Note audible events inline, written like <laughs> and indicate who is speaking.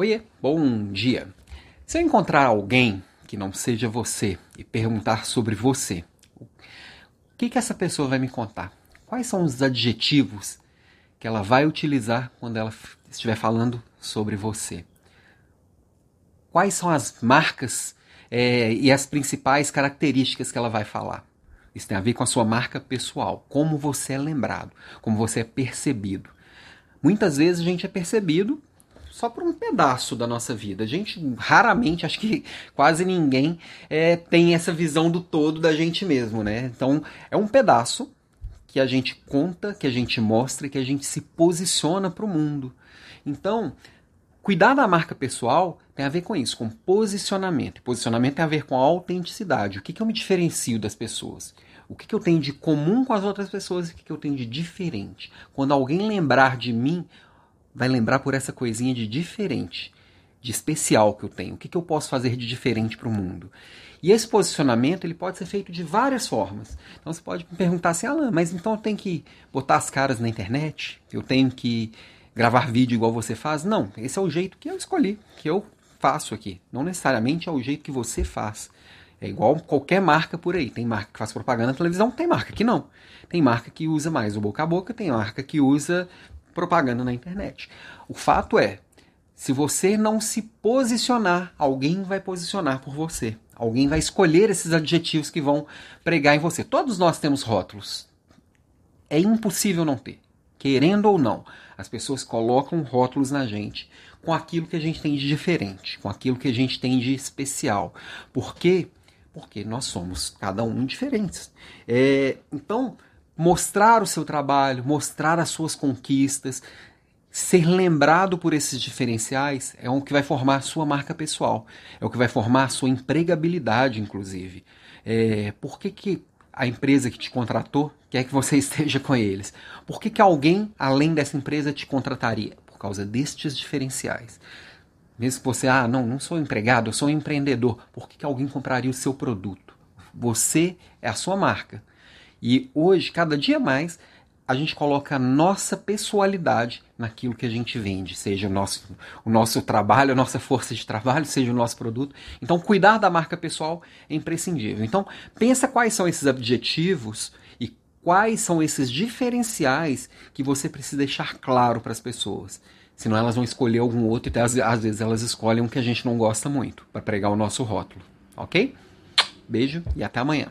Speaker 1: Oiê, bom dia. Se eu encontrar alguém que não seja você e perguntar sobre você, o que, que essa pessoa vai me contar? Quais são os adjetivos que ela vai utilizar quando ela estiver falando sobre você? Quais são as marcas é, e as principais características que ela vai falar? Isso tem a ver com a sua marca pessoal, como você é lembrado, como você é percebido. Muitas vezes a gente é percebido só por um pedaço da nossa vida. A gente raramente, acho que quase ninguém é, tem essa visão do todo da gente mesmo, né? Então é um pedaço que a gente conta, que a gente mostra, que a gente se posiciona para o mundo. Então, cuidar da marca pessoal tem a ver com isso, com posicionamento. Posicionamento tem a ver com a autenticidade. O que, que eu me diferencio das pessoas? O que, que eu tenho de comum com as outras pessoas e o que, que eu tenho de diferente? Quando alguém lembrar de mim, vai lembrar por essa coisinha de diferente, de especial que eu tenho. O que, que eu posso fazer de diferente para o mundo? E esse posicionamento ele pode ser feito de várias formas. Então você pode me perguntar assim, Alan, mas então eu tenho que botar as caras na internet? Eu tenho que gravar vídeo igual você faz? Não, esse é o jeito que eu escolhi, que eu faço aqui. Não necessariamente é o jeito que você faz. É igual qualquer marca por aí. Tem marca que faz propaganda na televisão, tem marca que não. Tem marca que usa mais o boca a boca, tem marca que usa propaganda na internet. O fato é, se você não se posicionar, alguém vai posicionar por você. Alguém vai escolher esses adjetivos que vão pregar em você. Todos nós temos rótulos. É impossível não ter. Querendo ou não, as pessoas colocam rótulos na gente com aquilo que a gente tem de diferente, com aquilo que a gente tem de especial. Por quê? Porque nós somos cada um diferentes. É, então, mostrar o seu trabalho, mostrar as suas conquistas, ser lembrado por esses diferenciais é o que vai formar a sua marca pessoal, é o que vai formar a sua empregabilidade, inclusive. É, por que, que a empresa que te contratou quer que você <laughs> esteja com eles? Por que, que alguém, além dessa empresa, te contrataria? Por causa destes diferenciais. Mesmo que você, ah, não, não sou empregado, eu sou um empreendedor. Por que, que alguém compraria o seu produto? Você é a sua marca. E hoje, cada dia mais, a gente coloca a nossa pessoalidade naquilo que a gente vende, seja o nosso, o nosso trabalho, a nossa força de trabalho, seja o nosso produto. Então, cuidar da marca pessoal é imprescindível. Então, pensa quais são esses objetivos e quais são esses diferenciais que você precisa deixar claro para as pessoas. Senão elas vão escolher algum outro e às, às vezes elas escolhem um que a gente não gosta muito para pregar o nosso rótulo. Ok? Beijo e até amanhã.